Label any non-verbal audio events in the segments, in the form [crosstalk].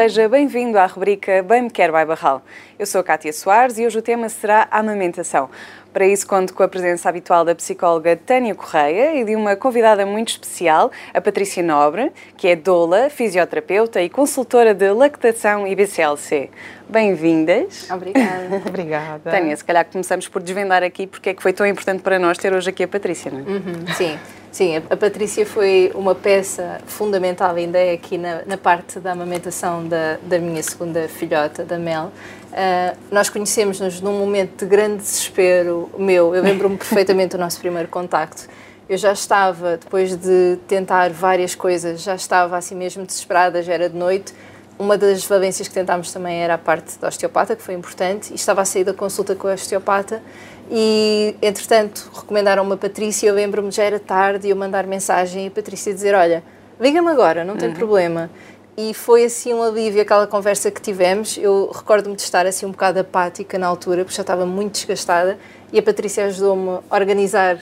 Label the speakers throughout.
Speaker 1: Seja bem-vindo à rubrica Bem Me Quer by Barral. Eu sou a Cátia Soares e hoje o tema será a amamentação. Para isso, conto com a presença habitual da psicóloga Tânia Correia e de uma convidada muito especial, a Patrícia Nobre, que é doula, fisioterapeuta e consultora de lactação e BCLC. Bem-vindas.
Speaker 2: Obrigada. [laughs]
Speaker 3: Obrigada.
Speaker 1: Tânia, se calhar começamos por desvendar aqui porque é que foi tão importante para nós ter hoje aqui a Patrícia, não é?
Speaker 2: Uhum, sim. Sim, a Patrícia foi uma peça fundamental ainda é aqui na, na parte da amamentação da, da minha segunda filhota, da Mel. Uh, nós conhecemos-nos num momento de grande desespero meu. Eu lembro-me [laughs] perfeitamente do nosso primeiro contacto. Eu já estava, depois de tentar várias coisas, já estava assim mesmo desesperada, já era de noite. Uma das valências que tentámos também era a parte da osteopata, que foi importante, e estava a sair da consulta com a osteopata e, entretanto, recomendaram uma Patrícia. Eu lembro-me, já era tarde, eu mandar mensagem e a Patrícia dizer: Olha, liga-me agora, não tem uhum. problema. E foi assim um alívio aquela conversa que tivemos. Eu recordo-me de estar assim um bocado apática na altura, porque já estava muito desgastada. E a Patrícia ajudou-me a organizar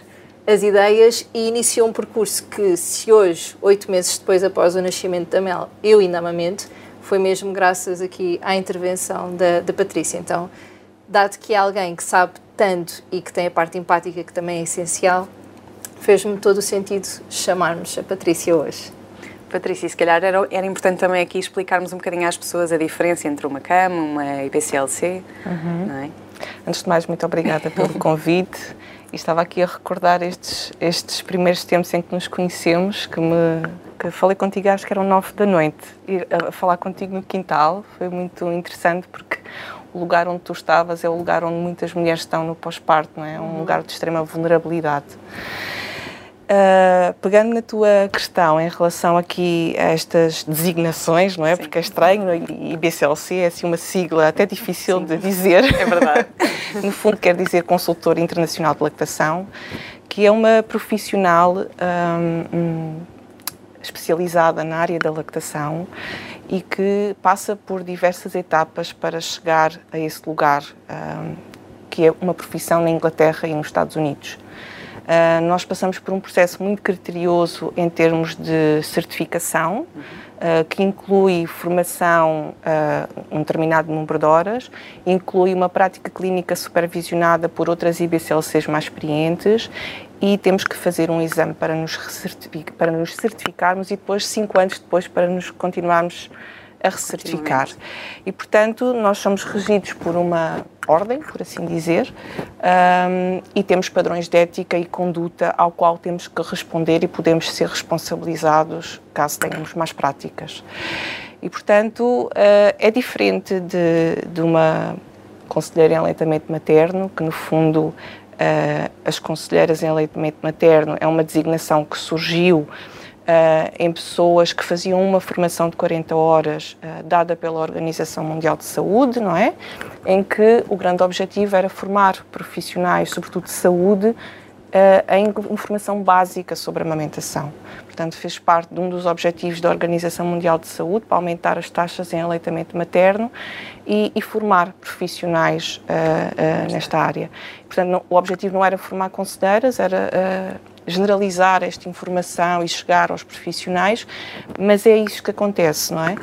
Speaker 2: as ideias e iniciou um percurso que, se hoje, oito meses depois após o nascimento da Mel, eu ainda amamento, foi mesmo graças aqui à intervenção da, da Patrícia. Então, dado que é alguém que sabe tanto e que tem a parte empática que também é essencial, fez-me todo o sentido chamarmos a Patrícia hoje.
Speaker 1: Patrícia, se calhar era, era importante também aqui explicarmos um bocadinho às pessoas a diferença entre uma cama, uma IPCLC, uhum. não é?
Speaker 3: Antes de mais, muito obrigada pelo [laughs] convite. E estava aqui a recordar estes, estes primeiros tempos em que nos conhecemos, que me que falei contigo, acho que eram nove da noite. E a falar contigo no quintal foi muito interessante porque o lugar onde tu estavas é o lugar onde muitas mulheres estão no pós-parto, não é? Um uhum. lugar de extrema vulnerabilidade. Uh, pegando na tua questão em relação aqui a estas designações, não é? Sim. Porque é estranho e BCLC é assim uma sigla até difícil Sim. de dizer.
Speaker 1: É verdade. [laughs]
Speaker 3: no fundo quer dizer consultora internacional de lactação, que é uma profissional um, especializada na área da lactação e que passa por diversas etapas para chegar a esse lugar, que é uma profissão na Inglaterra e nos Estados Unidos. Uh, nós passamos por um processo muito criterioso em termos de certificação, uh, que inclui formação, uh, um determinado número de horas, inclui uma prática clínica supervisionada por outras IBCLCs mais experientes e temos que fazer um exame para nos, para nos certificarmos e depois, cinco anos depois, para nos continuarmos a recertificar. E, portanto, nós somos regidos por uma ordem, por assim dizer, um, e temos padrões de ética e conduta ao qual temos que responder e podemos ser responsabilizados caso tenhamos mais práticas. E, portanto, uh, é diferente de, de uma conselheira em aleitamento materno, que no fundo Uh, as conselheiras em aleitamento materno é uma designação que surgiu uh, em pessoas que faziam uma formação de 40 horas uh, dada pela Organização Mundial de Saúde, não é? Em que o grande objetivo era formar profissionais, sobretudo de saúde, em informação básica sobre a amamentação. Portanto, fez parte de um dos objetivos da Organização Mundial de Saúde para aumentar as taxas em aleitamento materno e, e formar profissionais uh, uh, nesta área. Portanto, não, o objetivo não era formar conselheiras, era uh, generalizar esta informação e chegar aos profissionais, mas é isso que acontece, não é?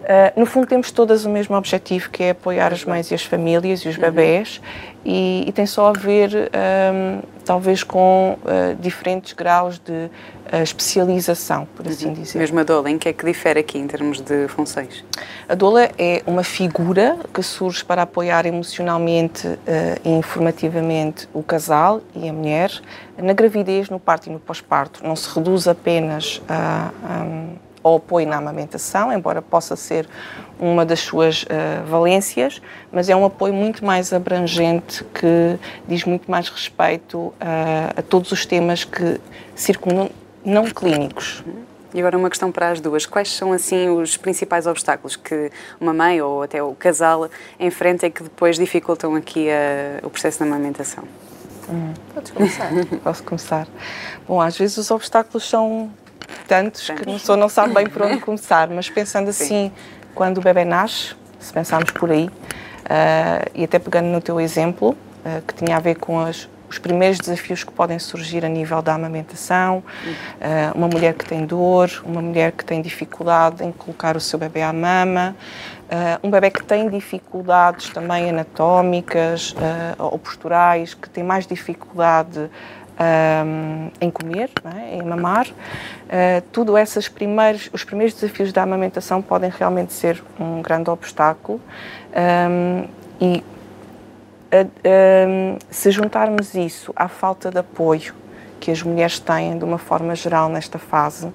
Speaker 3: Uh, no fundo, temos todas o mesmo objetivo, que é apoiar as mães e as famílias e os bebés, e, e tem só a ver, um, talvez, com uh, diferentes graus de uh, especialização, por assim uhum. dizer.
Speaker 1: Mesmo a doula, em que é que difere aqui em termos de funções?
Speaker 3: A doula é uma figura que surge para apoiar emocionalmente e informativamente o casal e a mulher na gravidez, no parto e no pós-parto. Não se reduz apenas a. a ao apoio na amamentação, embora possa ser uma das suas uh, valências, mas é um apoio muito mais abrangente que diz muito mais respeito uh, a todos os temas que circundam não clínicos.
Speaker 1: E agora uma questão para as duas. Quais são assim os principais obstáculos que uma mãe ou até o casal enfrenta e que depois dificultam aqui a, o processo da amamentação?
Speaker 2: Hum. Podes começar. [laughs]
Speaker 3: Posso começar. Bom, às vezes os obstáculos são tantos que a pessoa não sabe bem por onde [laughs] começar, mas pensando assim, Sim. quando o bebê nasce, se pensarmos por aí, uh, e até pegando no teu exemplo, uh, que tinha a ver com as os primeiros desafios que podem surgir a nível da amamentação, uh, uma mulher que tem dor, uma mulher que tem dificuldade em colocar o seu bebê à mama, uh, um bebê que tem dificuldades também anatómicas uh, ou posturais, que tem mais dificuldade um, em comer, é? em mamar. Uh, tudo esses primeiros, os primeiros desafios da amamentação podem realmente ser um grande obstáculo um, e um, se juntarmos isso à falta de apoio que as mulheres têm de uma forma geral nesta fase,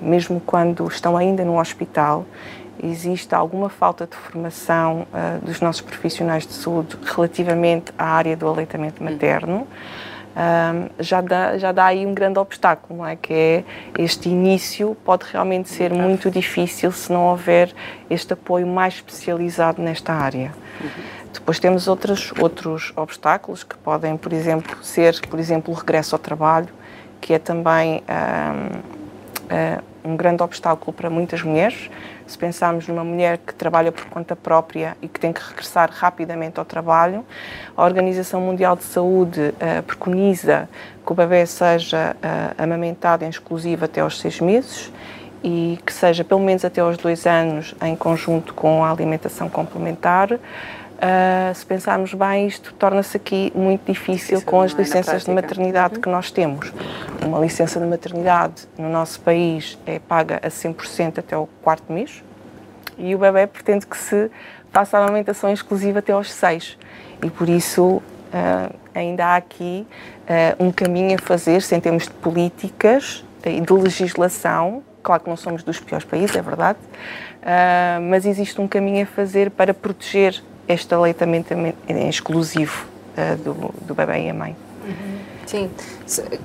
Speaker 3: mesmo quando estão ainda no hospital, existe alguma falta de formação uh, dos nossos profissionais de saúde relativamente à área do aleitamento materno um, já, dá, já dá aí um grande obstáculo, não é? Que é este início pode realmente ser muito difícil se não houver este apoio mais especializado nesta área. Uhum. Depois temos outros, outros obstáculos que podem, por exemplo, ser, por exemplo, o regresso ao trabalho, que é também um, um grande obstáculo para muitas mulheres, se pensarmos numa mulher que trabalha por conta própria e que tem que regressar rapidamente ao trabalho, a Organização Mundial de Saúde uh, preconiza que o bebê seja uh, amamentado em exclusivo até aos seis meses e que seja pelo menos até aos dois anos em conjunto com a alimentação complementar. Uh, se pensarmos bem, isto torna-se aqui muito difícil Isso com as é licenças de maternidade uhum. que nós temos. Uma licença de maternidade no nosso país é paga a 100% até o quarto mês e o bebê pretende que se faça a amamentação exclusiva até aos seis. E por isso uh, ainda há aqui uh, um caminho a fazer, em termos de políticas e de legislação. Claro que não somos dos piores países, é verdade, mas existe um caminho a fazer para proteger este aleitamento exclusivo uh, do, do bebê e a mãe.
Speaker 2: Uhum. Sim,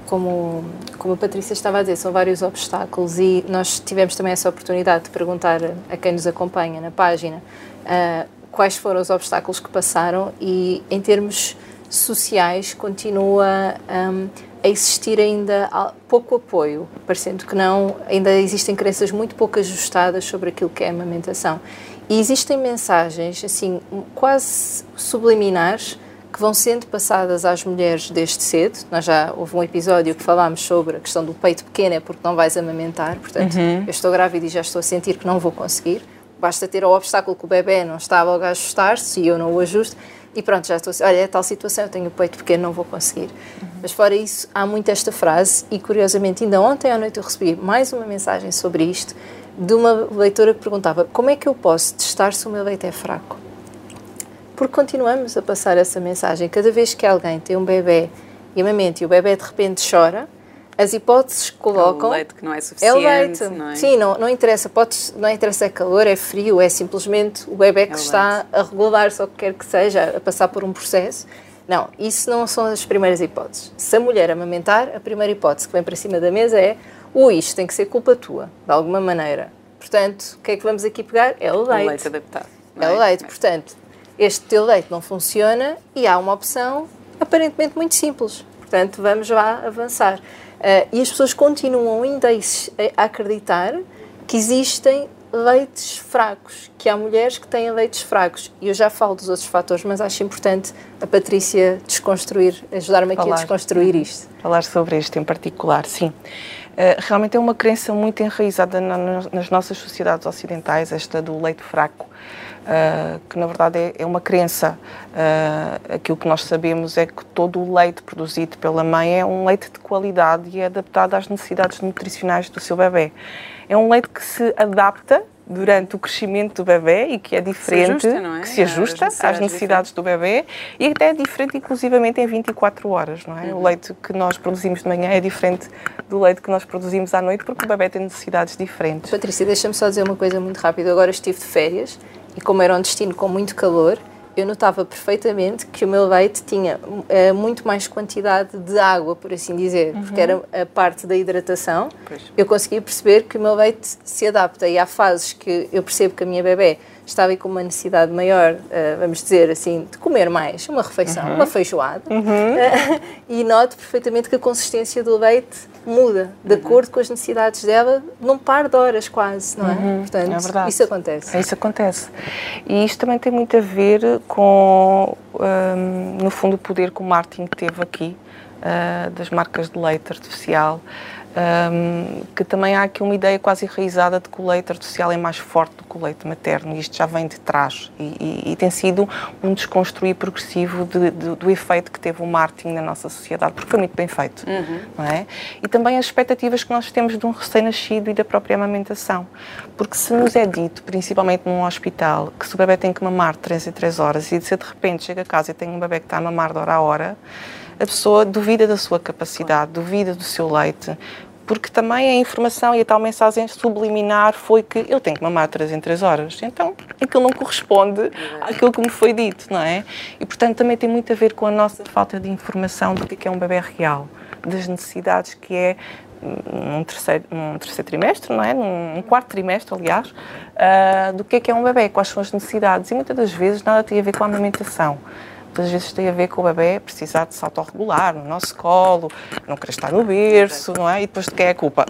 Speaker 2: como, como a Patrícia estava a dizer, são vários obstáculos e nós tivemos também essa oportunidade de perguntar a quem nos acompanha na página uh, quais foram os obstáculos que passaram e, em termos sociais, continua um, a existir ainda pouco apoio, parecendo que não, ainda existem crenças muito pouco ajustadas sobre aquilo que é a amamentação. E existem mensagens, assim, quase subliminares que vão sendo passadas às mulheres desde cedo. Nós já houve um episódio que falámos sobre a questão do peito pequeno é porque não vais amamentar, portanto, uhum. eu estou grávida e já estou a sentir que não vou conseguir. Basta ter o obstáculo que o bebê não está logo a ajustar-se e eu não o ajusto e pronto, já estou a olha, é tal situação, eu tenho o peito pequeno, não vou conseguir. Uhum. Mas fora isso, há muito esta frase e curiosamente ainda ontem à noite eu recebi mais uma mensagem sobre isto de uma leitora que perguntava como é que eu posso testar se o meu leite é fraco? Porque continuamos a passar essa mensagem. Cada vez que alguém tem um bebê e amamenta e o bebê de repente chora, as hipóteses que colocam...
Speaker 1: É o leite que não é suficiente,
Speaker 2: é o leite.
Speaker 1: Não é?
Speaker 2: Sim, não, não interessa. Pode, não interessa é calor, é frio, é simplesmente o bebê que é o está leite. a regular-se ou o que quer que seja, a passar por um processo. Não, isso não são as primeiras hipóteses. Se a mulher amamentar, a primeira hipótese que vem para cima da mesa é ou isto tem que ser culpa tua, de alguma maneira. Portanto, o que é que vamos aqui pegar? É o leite.
Speaker 1: O leite adaptado.
Speaker 2: É? é o leite. Portanto, este teu leite não funciona e há uma opção aparentemente muito simples. Portanto, vamos lá avançar. Uh, e as pessoas continuam ainda a acreditar que existem leites fracos, que há mulheres que têm leites fracos. E eu já falo dos outros fatores, mas acho importante a Patrícia desconstruir, ajudar-me aqui a desconstruir isto.
Speaker 3: Falar sobre este em particular, sim. Uh, realmente é uma crença muito enraizada na, nas nossas sociedades ocidentais, esta do leite fraco. Uh, que na verdade é, é uma crença. Uh, aquilo que nós sabemos é que todo o leite produzido pela mãe é um leite de qualidade e é adaptado às necessidades nutricionais do seu bebê. É um leite que se adapta durante o crescimento do bebê e que é diferente,
Speaker 1: se ajusta, é?
Speaker 3: que se ajusta às necessidades do bebê e até é diferente inclusivamente em 24 horas, não é? Uhum. O leite que nós produzimos de manhã é diferente do leite que nós produzimos à noite porque o bebê tem necessidades diferentes.
Speaker 2: Patrícia, deixa-me só dizer uma coisa muito rápida. Agora estive de férias e como era um destino com muito calor, eu notava perfeitamente que o meu leite tinha uh, muito mais quantidade de água, por assim dizer, uhum. porque era a parte da hidratação. Pois. Eu conseguia perceber que o meu leite se adapta e há fases que eu percebo que a minha bebê estava com uma necessidade maior, uh, vamos dizer assim, de comer mais, uma refeição, uhum. uma feijoada, uhum. uh, [laughs] e noto perfeitamente que a consistência do leite muda de uhum. acordo com as necessidades dela num par de horas quase, não é?
Speaker 3: Uhum,
Speaker 2: Portanto,
Speaker 3: é verdade.
Speaker 2: isso acontece.
Speaker 3: É, isso acontece. E isto também tem muito a ver com, um, no fundo, o poder que o marketing teve aqui, uh, das marcas de leite artificial, um, que também há aqui uma ideia quase enraizada de que o leite artificial é mais forte do que o leite materno e isto já vem de trás e, e, e tem sido um desconstruir progressivo de, de, do efeito que teve o marketing na nossa sociedade, porque foi muito bem feito, uhum. não é? E também as expectativas que nós temos de um recém-nascido e da própria amamentação, porque se nos é dito, principalmente num hospital, que se o bebê tem que mamar 3 em 3 horas e se de repente chega a casa e tem um bebê que está a mamar de hora a hora, a pessoa duvida da sua capacidade, duvida do seu leite, porque também a informação e a tal mensagem subliminar foi que eu tenho que mamar 3 em 3 horas. Então, aquilo não corresponde àquilo que me foi dito, não é? E, portanto, também tem muito a ver com a nossa falta de informação do é que é um bebê real, das necessidades que é num terceiro, num terceiro trimestre, não é? Num quarto trimestre, aliás, uh, do que é que é um bebê, quais são as necessidades. E muitas das vezes nada tem a ver com a amamentação muitas vezes tem a ver com o bebê precisar de se autorregular no nosso colo, não querer estar no berço, não é? E depois de quem é a culpa?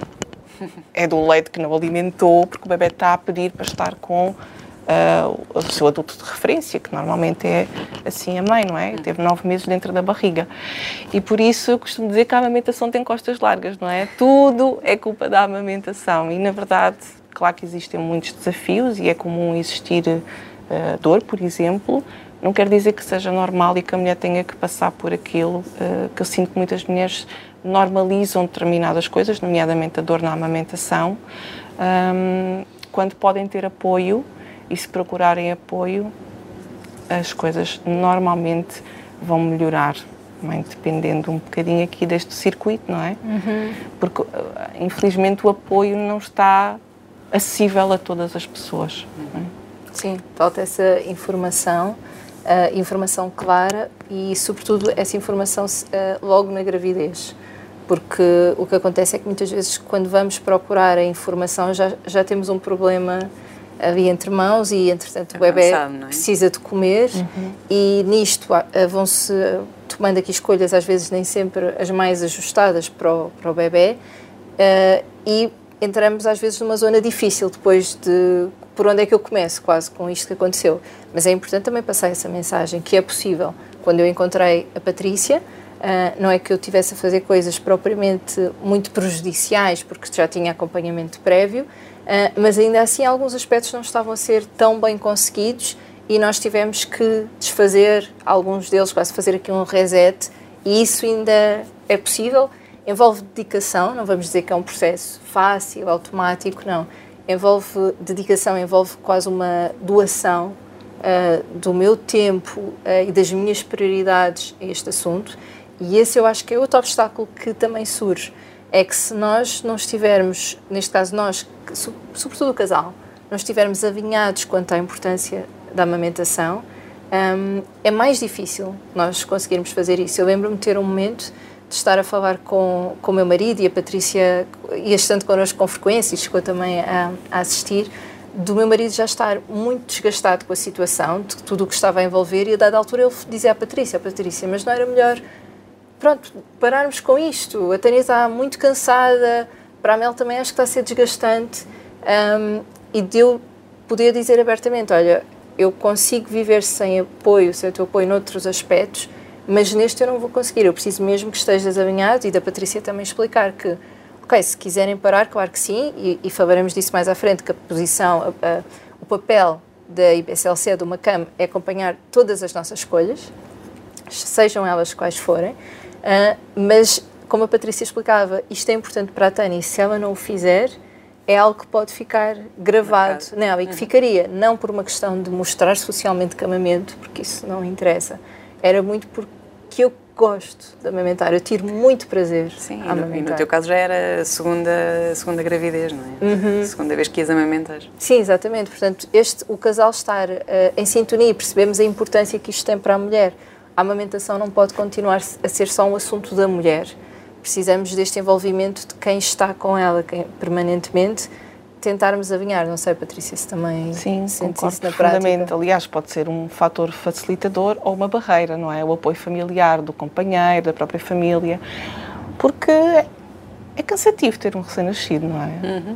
Speaker 3: É do leite que não alimentou, porque o bebê está a pedir para estar com uh, o seu adulto de referência, que normalmente é assim a mãe, não é? Teve nove meses dentro da barriga. E por isso eu costumo dizer que a amamentação tem costas largas, não é? Tudo é culpa da amamentação. E na verdade, claro que existem muitos desafios e é comum existir uh, dor, por exemplo, não quer dizer que seja normal e que a mulher tenha que passar por aquilo, uh, que eu sinto que muitas mulheres normalizam determinadas coisas, nomeadamente a dor na amamentação, quando podem ter apoio e se procurarem apoio, as coisas normalmente vão melhorar, dependendo um bocadinho aqui deste circuito, não é? Uhum. Porque, eh, infelizmente, o apoio não está acessível a todas as pessoas. É?
Speaker 2: Sim, falta essa informação uh, informação clara e, sobretudo, essa informação uh, logo na gravidez. Porque o que acontece é que muitas vezes, quando vamos procurar a informação, já, já temos um problema ali entre mãos e, entretanto, o bebê é? precisa de comer uhum. e nisto uh, vão-se tomando aqui escolhas, às vezes nem sempre as mais ajustadas para o, para o bebê e entramos às vezes numa zona difícil depois de por onde é que eu começo, quase com isto que aconteceu. Mas é importante também passar essa mensagem, que é possível. Quando eu encontrei a Patrícia, uh, não é que eu tivesse a fazer coisas propriamente muito prejudiciais, porque já tinha acompanhamento prévio, uh, mas ainda assim alguns aspectos não estavam a ser tão bem conseguidos e nós tivemos que desfazer alguns deles, quase fazer aqui um reset, e isso ainda é possível. Envolve dedicação, não vamos dizer que é um processo fácil, automático, não envolve dedicação, envolve quase uma doação uh, do meu tempo uh, e das minhas prioridades a este assunto. E esse eu acho que é outro obstáculo que também surge. É que se nós não estivermos, neste caso nós, sobretudo o casal, não estivermos alinhados quanto à importância da amamentação, um, é mais difícil nós conseguirmos fazer isso. Eu lembro-me de ter um momento de estar a falar com o meu marido e a Patrícia ia estando connosco com frequência e chegou também a, a, assistir, do meu marido já estar muito desgastado com a situação, de tudo o que estava a envolver, e a dada altura ele dizia à Patrícia, a Patrícia, mas não era melhor, pronto, pararmos com isto, a Tânia está muito cansada, para a Mel também acho que está a ser desgastante, um, e de eu poder dizer abertamente, olha, eu consigo viver sem apoio, sem o teu apoio noutros aspectos, mas neste eu não vou conseguir, eu preciso mesmo que estejas alinhado e da Patrícia também explicar que, ok, se quiserem parar, claro que sim, e, e falaremos disso mais à frente, que a posição, a, a, o papel da IBCLC, do MACAM, é acompanhar todas as nossas escolhas, sejam elas quais forem, uh, mas como a Patrícia explicava, isto é importante para a Tânia se ela não o fizer, é algo que pode ficar gravado nela e que uhum. ficaria, não por uma questão de mostrar socialmente camamento, porque isso não interessa, era muito porque eu gosto de amamentar, eu tiro muito prazer
Speaker 1: Sim, a amamentar. E no, teu caso já era a segunda, segunda gravidez, não é? Uhum. Segunda vez que ias amamentar.
Speaker 2: Sim, exatamente. Portanto, este, o casal estar uh, em sintonia, percebemos a importância que isto tem para a mulher. A amamentação não pode continuar a ser só um assunto da mulher. Precisamos deste envolvimento de quem está com ela quem, permanentemente, tentarmos alinhar. Não sei, Patrícia, se também
Speaker 3: Sim, concordo isso na prática. Aliás, pode ser um fator facilitador ou uma barreira, não é? O apoio familiar do companheiro, da própria família. Porque é cansativo ter um recém-nascido, não é? Uhum.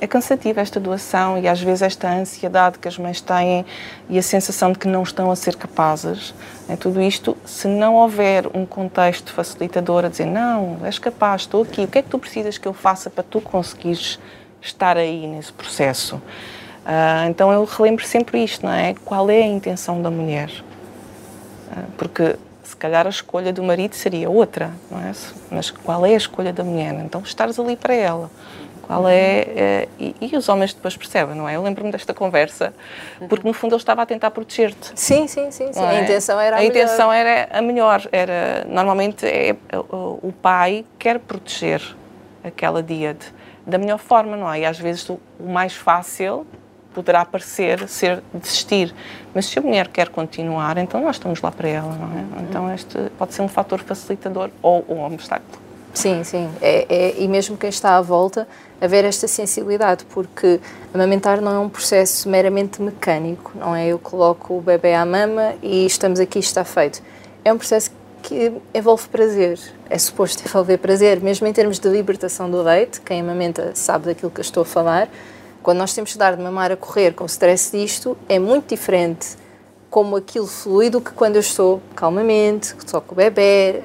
Speaker 3: É cansativo esta doação e às vezes esta ansiedade que as mães têm e a sensação de que não estão a ser capazes. É tudo isto, se não houver um contexto facilitador a dizer não, és capaz, estou aqui, o que é que tu precisas que eu faça para tu conseguires estar aí nesse processo? Uh, então eu relembro sempre isto, não é? Qual é a intenção da mulher? Uh, porque se calhar a escolha do marido seria outra, não é? Mas qual é a escolha da mulher? Então estares ali para ela. Qual é, é e, e, os homens depois percebem, não é? Eu lembro-me desta conversa, porque no fundo ele estava a tentar proteger-te.
Speaker 2: Sim, sim, sim, sim. É? a intenção era a,
Speaker 3: a melhor. intenção era a melhor, era normalmente é, o, pai quer proteger aquela díade da melhor forma, não é? E às vezes o, mais fácil poderá parecer ser desistir. Mas se a mulher quer continuar, então nós estamos lá para ela, não é? Então este pode ser um fator facilitador ou um obstáculo.
Speaker 2: Sim, sim. É, é, e mesmo quem está à volta, haver esta sensibilidade, porque amamentar não é um processo meramente mecânico, não é? Eu coloco o bebê à mama e estamos aqui, está feito. É um processo que envolve prazer, é suposto envolver prazer, mesmo em termos de libertação do leite, quem amamenta sabe daquilo que eu estou a falar, quando nós temos que dar de mamar a correr com o stress disto, é muito diferente como aquilo flui do que quando eu estou calmamente, só com o bebê,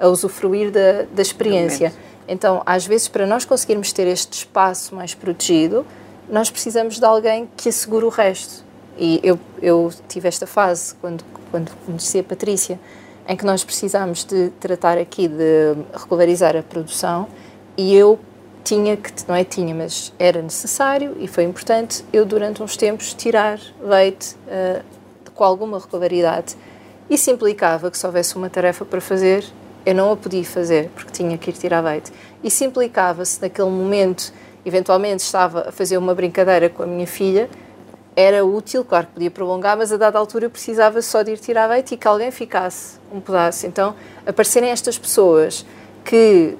Speaker 2: a, a usufruir da, da experiência. Então, às vezes, para nós conseguirmos ter este espaço mais protegido, nós precisamos de alguém que assegure o resto. E eu, eu tive esta fase, quando, quando conheci a Patrícia, em que nós precisámos de tratar aqui de regularizar a produção e eu tinha que, não é tinha, mas era necessário e foi importante eu durante uns tempos tirar leite uh, com alguma regularidade. Isso implicava que se houvesse uma tarefa para fazer, eu não a podia fazer porque tinha que ir tirar leite. Isso implicava se naquele momento, eventualmente estava a fazer uma brincadeira com a minha filha, era útil, claro que podia prolongar, mas a dada altura eu precisava só de ir tirar leite e que alguém ficasse um pedaço. Então, aparecerem estas pessoas que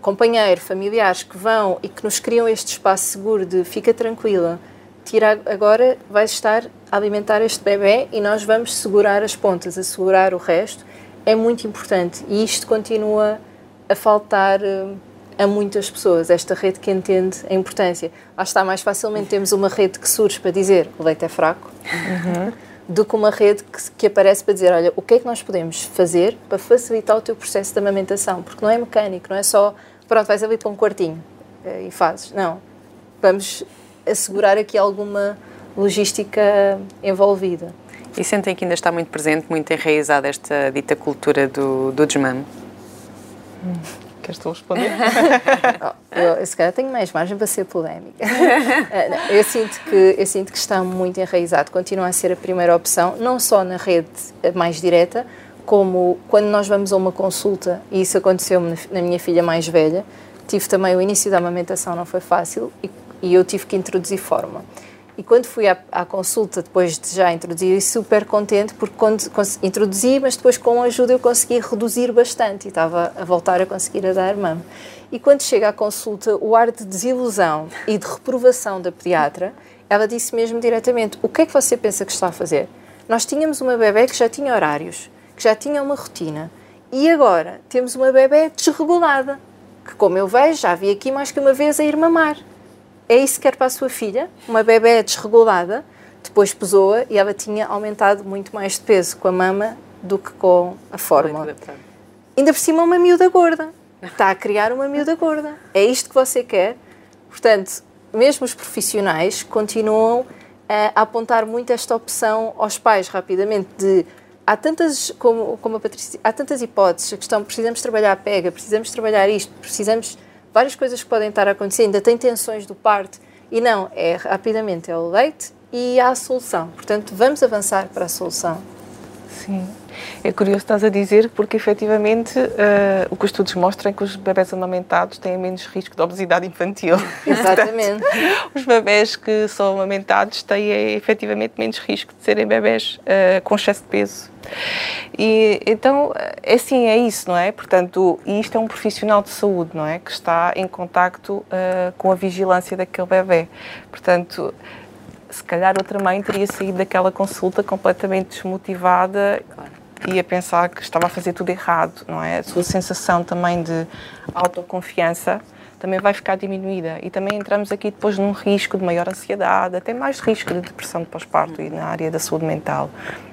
Speaker 2: companheiro, familiares que vão e que nos criam este espaço seguro de fica tranquila, tira agora vais estar a alimentar este bebê e nós vamos segurar as pontas, assegurar o resto, é muito importante e isto continua a faltar uh, a muitas pessoas, esta rede que entende a importância. Lá está, mais facilmente temos uma rede que surge para dizer o leite é fraco. Uhum do que uma rede que, que, aparece para dizer, olha, o que é que nós podemos fazer para facilitar o teu processo de amamentação? Porque não é mecânico, não é só, pronto, vais ali para um quartinho eh, e fazes. Não. Vamos assegurar aqui alguma logística envolvida.
Speaker 1: E sentem que ainda está muito presente, muito enraizada esta dita cultura do, do desmame?
Speaker 3: Hum. Queres tu responder? [laughs]
Speaker 2: eu, eu, se calhar tenho mais margem para ser polémica. [laughs] Eh, eu, sinto que, eu sinto que está muito enraizado, continua a ser a primeira opção, não só na rede mais direta, como quando nós vamos a uma consulta, e isso aconteceu na, na minha filha mais velha, tive também o início da amamentação, não foi fácil, e, e eu tive que introduzir forma. E quando fui à, à, consulta, depois de já introduzir, super contente, porque quando introduzi, mas depois com ajuda eu consegui reduzir bastante e estava a voltar a conseguir a dar mama. E quando chega à consulta, o ar de desilusão e de reprovação da pediatra, ela disse mesmo diretamente: O que é que você pensa que está a fazer? Nós tínhamos uma bebê que já tinha horários, que já tinha uma rotina, e agora temos uma bebê desregulada, que, como eu vejo, já vi aqui mais que uma vez a ir mamar. É isso que quer para a sua filha? Uma bebê desregulada, depois pesou-a e ela tinha aumentado muito mais de peso com a mama do que com a fórmula. Ainda por cima, uma miúda gorda. Está a criar uma miúda gorda. É isto que você quer? Portanto, mesmo os profissionais continuam a apontar muito esta opção aos pais rapidamente de há tantas como, como a Patrícia, há tantas hipóteses a questão precisamos trabalhar a pega precisamos trabalhar isto precisamos várias coisas que podem estar a acontecer, ainda tem tensões do parto, e não, é rapidamente é o leite e há a solução. Portanto, vamos avançar para a solução.
Speaker 3: Sim. É curioso estás a dizer, porque efetivamente uh, o que os estudos mostram é que os bebés amamentados têm menos risco de obesidade infantil. [laughs] [laughs]
Speaker 2: Exatamente.
Speaker 3: Portanto, os bebés que são amamentados têm efetivamente menos risco de serem bebés uh, com excesso de peso. E então, é assim, é isso, não é? Portanto, isto é um profissional de saúde, não é? Que está em contacto uh, com a vigilância daquele bebê. Portanto, se calhar outra mãe teria saído daquela consulta completamente desmotivada. Claro e a pensar que estava a fazer tudo errado, não é? A sua sensação também de autoconfiança também vai ficar diminuída e também entramos aqui depois num risco de maior ansiedade, até mais risco de depressão de pós-parto e na área da saúde mental,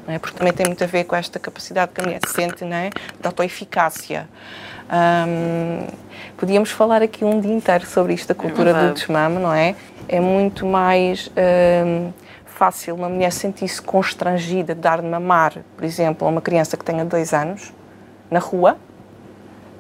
Speaker 3: não é? Porque também tem muito a ver com esta capacidade que a mulher sente, não é? De autoeficácia. Um, podíamos falar aqui um dia inteiro sobre isto, a cultura é do desmame, não é? É muito mais um, fácil uma mulher sentir-se constrangida de dar de mamar, por exemplo, a uma criança que tenha dois anos, na rua,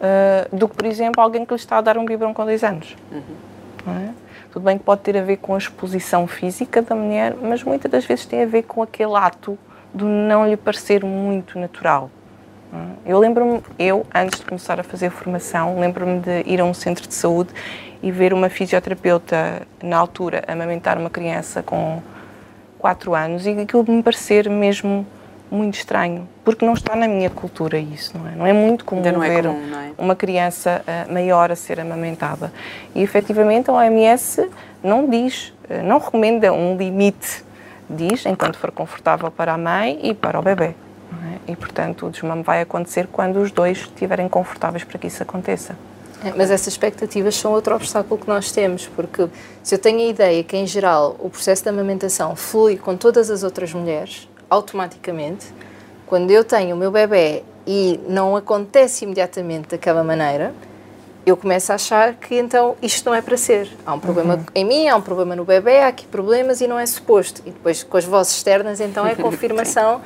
Speaker 3: uh, do que, por exemplo, alguém que lhe está a dar um biberon com dois anos. Uhum. É? Tudo bem que pode ter a ver com a exposição física da mulher, mas muitas das vezes tem a ver com aquele ato do não lhe parecer muito natural. Eu lembro-me, eu, antes de começar a fazer formação, lembro-me de ir a um centro de saúde e ver uma fisioterapeuta, na altura, amamentar uma criança com 4 anos e aquilo me parecer mesmo muito estranho, porque não está na minha cultura isso, não é? Não é muito comum
Speaker 1: é
Speaker 3: ver
Speaker 1: comum, é?
Speaker 3: uma criança uh, maior a ser amamentada. E efetivamente a OMS não diz, uh, não recomenda um limite, diz enquanto for confortável para a mãe e para o bebê. É? E, portanto, o desmame vai acontecer quando os dois estiverem confortáveis para que isso aconteça.
Speaker 2: É, mas essas expectativas são outro obstáculo que nós temos, porque se eu tenho a ideia que, em geral, o processo de amamentação flui com todas as outras mulheres, automaticamente, quando eu tenho o meu bebê e não acontece imediatamente daquela maneira, eu começo a achar que então isto não é para ser. Há um problema uhum. em mim, há um problema no bebê, há aqui problemas e não é suposto. E depois com as vozes externas, então é [laughs] confirmação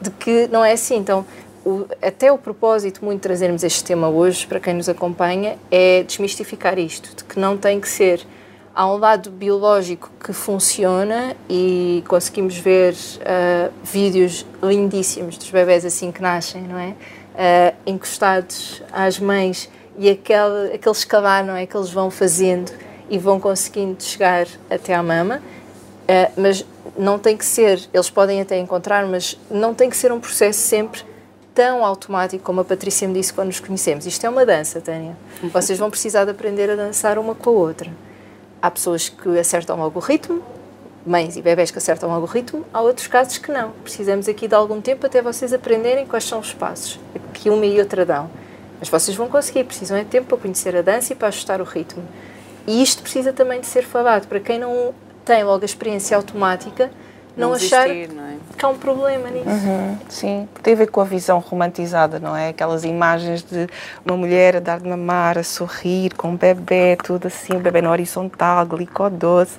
Speaker 2: de que não é assim. Então, o, até o propósito muito de trazermos este tema hoje, para quem nos acompanha, é desmistificar isto, de que não tem que ser. Há um lado biológico que funciona e conseguimos ver uh, vídeos lindíssimos dos bebés assim que nascem, não é? Uh, encostados às mães e aquele, aquele escalar, não é? Que eles vão fazendo e vão conseguindo chegar até à mama, uh, mas não tem que ser, eles podem até encontrar, mas não tem que ser um processo sempre tão automático como a Patrícia me disse quando nos conhecemos. Isto é uma dança, Tânia. Vocês vão precisar de aprender a dançar uma com a outra. Há pessoas que acertam logo o ritmo, mães e bebés que acertam logo o ritmo, há outros casos que não. Precisamos aqui de algum tempo até vocês aprenderem quais são os passos que uma e outra dão. Mas vocês vão conseguir, precisam de tempo para conhecer a dança e para ajustar o ritmo. E isto precisa também de ser falado. Para quem não tem logo a experiência automática, não, não achar não é? que há um problema nisso.
Speaker 3: Uhum, sim, tem a ver com a visão romantizada, não é? Aquelas imagens de uma mulher a dar de mamar, a sorrir, com um bebê, tudo assim, o bebê na horizontal, glicodoce.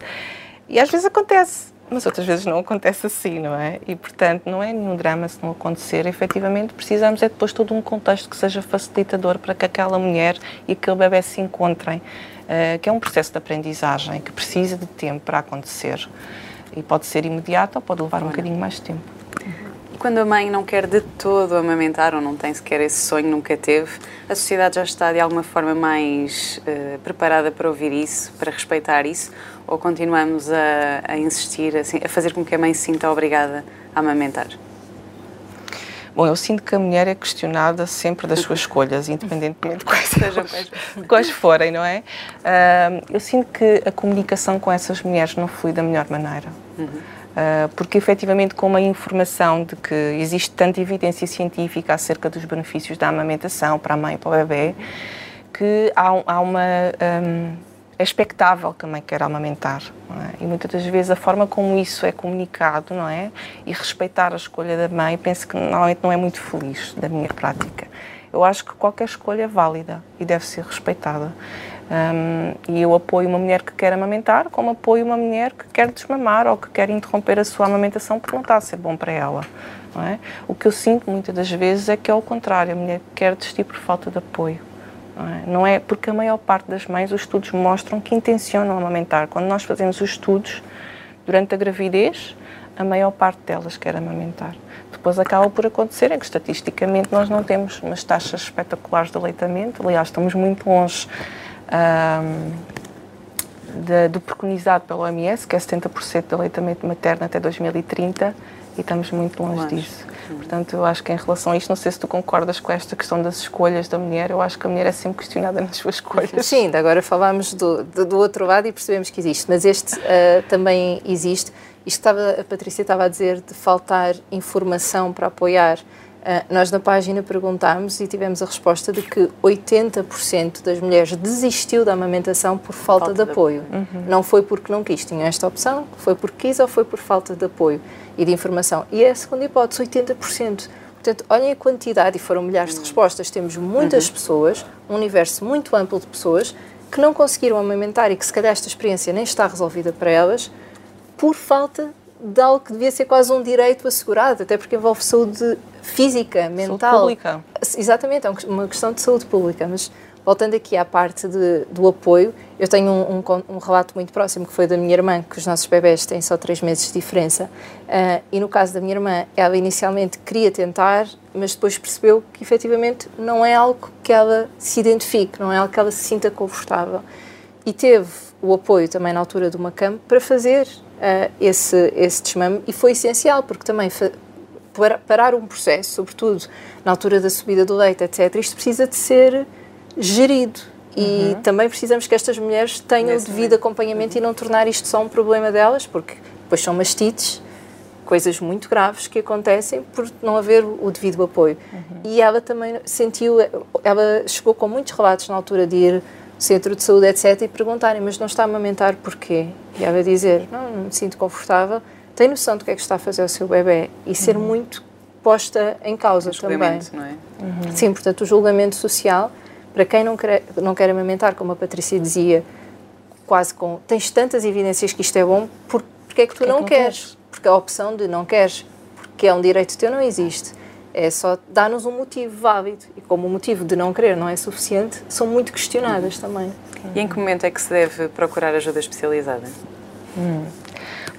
Speaker 3: E às vezes acontece, mas outras vezes não acontece assim, não é? E, portanto, não é nenhum drama se não acontecer. Efetivamente, precisamos é depois todo um contexto que seja facilitador para que aquela mulher e aquele bebê se encontrem. Uh, que é um processo de aprendizagem que precisa de tempo para acontecer. E pode ser imediato ou pode levar um bocadinho mais de tempo.
Speaker 1: E quando a mãe não quer de todo amamentar ou não tem sequer esse sonho, nunca teve, a sociedade já está de alguma forma mais uh, preparada para ouvir isso, para respeitar isso? Ou continuamos a, a insistir, assim, a fazer com que a mãe se sinta obrigada a amamentar?
Speaker 3: Bom, eu sinto que a mulher é questionada sempre das suas escolhas, independentemente de quais, quais, [laughs] quais forem, não é? Uh, eu sinto que a comunicação com essas mulheres não flui da melhor maneira. Uhum. Uh, porque efetivamente com uma informação de que existe tanta evidência científica acerca dos benefícios da amamentação para a mãe e para o bebê, que há, há uma... Um, é expectável que a mãe queira amamentar. É? E muitas das vezes a forma como isso é comunicado, não é? E respeitar a escolha da mãe, penso que normalmente não é muito feliz da minha prática. Eu acho que qualquer escolha é válida e deve ser respeitada. Um, e eu apoio uma mulher que quer amamentar, como apoio uma mulher que quer desmamar ou que quer interromper a sua amamentação porque não está a ser bom para ela. É? O que eu sinto muitas das vezes é que é o contrário, a mulher quer desistir por falta de apoio. Não é? não é? porque a maior parte das mães, os estudos mostram que intencionam amamentar. Quando nós fazemos os estudos durante a gravidez, a maior parte delas quer amamentar. Depois acaba por acontecer é que estatisticamente nós não temos umas taxas espetaculares de aleitamento, aliás, estamos muito longe de, do preconizado pelo OMS, que é 70% de aleitamento materno até 2030, e estamos muito longe, longe. disso. Portanto, eu acho que em relação a isto, não sei se tu concordas com esta questão das escolhas da mulher, eu acho que a mulher é sempre questionada [laughs] nas suas escolhas.
Speaker 2: Sim, agora falámos do, do, do outro lado e percebemos que existe, mas este uh, também existe. Isto estava, a Patrícia estava a dizer de faltar informação para apoiar. Nós na página perguntámos e tivemos a resposta de que 80% das mulheres desistiu da amamentação por falta, falta de, de apoio. Uhum. Não foi porque não quis, tinha esta opção, foi porque quis ou foi por falta de apoio e de informação. E é a segunda hipótese, 80%. Portanto, olhem a quantidade, e foram milhares de respostas. Temos muitas uhum. pessoas, um universo muito amplo de pessoas, que não conseguiram amamentar e que se calhar esta experiência nem está resolvida para elas por falta de algo que devia ser quase um direito assegurado, até porque envolve saúde física, mental. Saúde
Speaker 3: pública.
Speaker 2: Exatamente, é uma questão de saúde pública, mas voltando aqui à parte de, do apoio, eu tenho um, um, um, relato muito próximo que foi da minha irmã, que os nossos bebés têm só três meses de diferença. Uh, e no caso da minha irmã, ela inicialmente queria tentar, mas depois percebeu que efetivamente não é algo que ela se identifique, não é algo que ela se sinta confortável. E teve o apoio também na altura de uma cama para fazer uh, esse, esse desmame e foi essencial, porque também parar um processo, sobretudo na altura da subida do leite, etc., isto precisa de ser gerido. E uhum. também precisamos que estas mulheres tenham o devido acompanhamento uhum. e não tornar isto só um problema delas, porque depois são mastites, coisas muito graves que acontecem por não haver o devido apoio. Uhum. E ela também sentiu, ela chegou com muitos relatos na altura de ir centro de saúde, etc., e perguntarem, mas não está a amamentar porquê? E ela dizer, não, não me sinto confortável, tem noção do que é que está a fazer o seu bebê e ser uhum. muito posta em causa também.
Speaker 1: Não é?
Speaker 2: Uhum. Sim, portanto, o julgamento social para quem não quer, não quer amamentar, como a Patrícia dizia, quase com tens tantas evidências que isto é bom, por, porque é que tu porque não, é que não queres? queres? Porque a opção de não queres, porque é um direito teu, não existe. É só dar-nos um motivo válido. E como o motivo de não querer não é suficiente, são muito questionadas também.
Speaker 1: E em que momento é que se deve procurar ajuda especializada?
Speaker 3: Hum.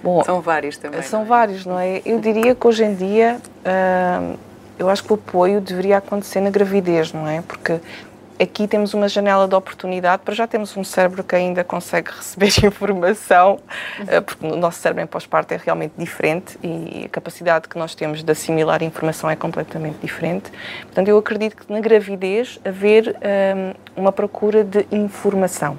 Speaker 3: Bom,
Speaker 1: são vários também.
Speaker 3: São não é? vários, não é? Eu diria que hoje em dia. Uh, eu acho que o apoio deveria acontecer na gravidez, não é? Porque aqui temos uma janela de oportunidade, para já temos um cérebro que ainda consegue receber [laughs] informação, eh, porque o nosso cérebro em pós-parto é realmente diferente e a capacidade que nós temos de assimilar informação é completamente diferente. Portanto, eu acredito que na gravidez haver um, eh, uma procura de informação.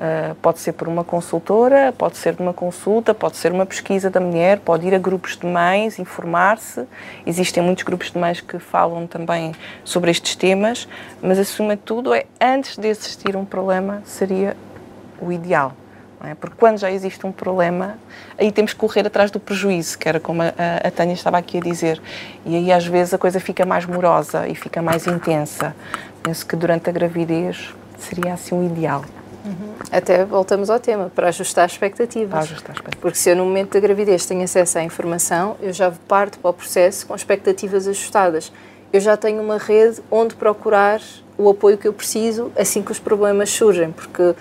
Speaker 3: Uh, pode ser por uma consultora, pode ser uma consulta, pode ser uma pesquisa da mulher, pode ir a grupos de mães, informar-se. Existem muitos grupos de mães que falam também sobre estes temas, mas acima de tudo é antes de existir um problema seria o ideal. É? Porque quando já existe um problema, aí temos que correr atrás do prejuízo, que era como a, a Tânia estava aqui a dizer. E aí às vezes a coisa fica mais morosa e fica mais intensa. Penso que durante a gravidez seria assim o ideal.
Speaker 2: Uhum. Até voltamos ao tema, para ajustar expectativas.
Speaker 3: Para ajustar expectativas.
Speaker 2: Porque se eu no momento da gravidez tenho acesso à informação, eu já parto para o processo com expectativas ajustadas. Eu já tenho uma rede onde procurar o apoio que eu preciso assim que os problemas surgem, porque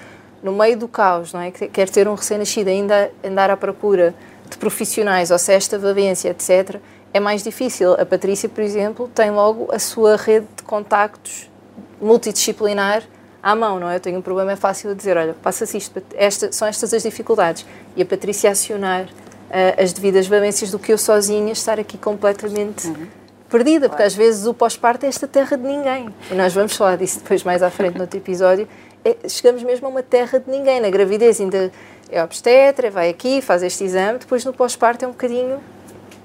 Speaker 2: no meio do caos, não é? Quer ter um recém-nascido ainda andar à procura de profissionais, ou se esta valência, etc., é mais difícil. A Patrícia, por exemplo, tem logo a sua rede de contactos multidisciplinar à mão, não é? Eu tenho um problema, é fácil dizer, olha, passa-se isto, esta, são estas as dificuldades. E a Patrícia acionar uh, as devidas valências do que eu sozinha estar aqui completamente uhum. perdida, porque às vezes o pós-parto é esta terra de ninguém. E nós vamos falar disso depois mais à frente no outro episódio. É, chegamos mesmo a uma terra de ninguém. Na gravidez ainda é obstetra, vai aqui, faz este exame, depois no pós-parto é um bocadinho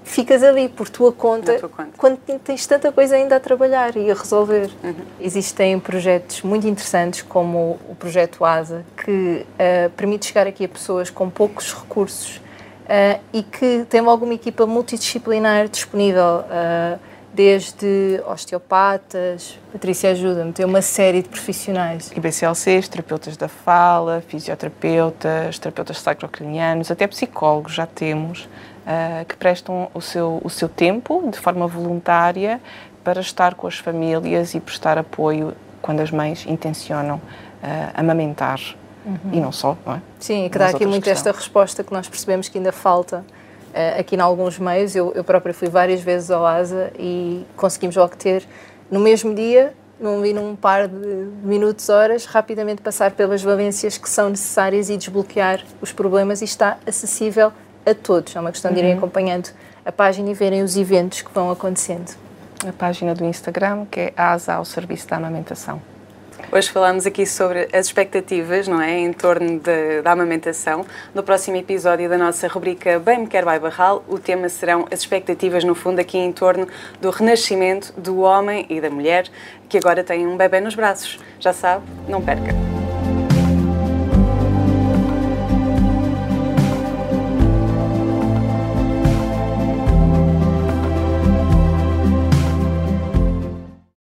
Speaker 2: ficas ali por tua conta, tua conta, quando tens tanta coisa ainda a trabalhar e a resolver. Uhum. Existem projetos muito interessantes, como o projeto ASA, que uh, permite chegar aqui a pessoas com poucos recursos uh, e que tem alguma equipa multidisciplinar disponível. Uh, desde osteopatas, Patrícia ajuda-me, tem uma série de profissionais.
Speaker 3: IBCLCs, terapeutas da fala, fisioterapeutas, terapeutas sacrocranianos, até psicólogos já temos, uh, que prestam o seu, o seu tempo de forma voluntária para estar com as famílias e prestar apoio quando as mães intencionam uh, amamentar. Uhum. E não só, não é?
Speaker 2: Sim, que dá aqui muito esta resposta que nós percebemos que ainda falta uh, aqui em alguns meios. Eu, eu própria fui várias vezes ao ASA e conseguimos logo ter, no mesmo dia, num, num par de minutos, horas, rapidamente passar pelas valências que são necessárias e desbloquear os problemas e está acessível a todos. É uma questão de irem uhum. acompanhando a página e verem os eventos que vão acontecendo.
Speaker 3: A página do Instagram, que é ASA ao Serviço da Amamentação.
Speaker 1: Hoje falamos aqui sobre as expectativas, não é, em torno de, da amamentação. No próximo episódio da nossa rubrica Bem Me Quer Vai Barral, o tema serão as expectativas, no fundo, aqui em torno do renascimento do homem e da mulher que agora têm um bebê nos braços. Já sabe? Não perca!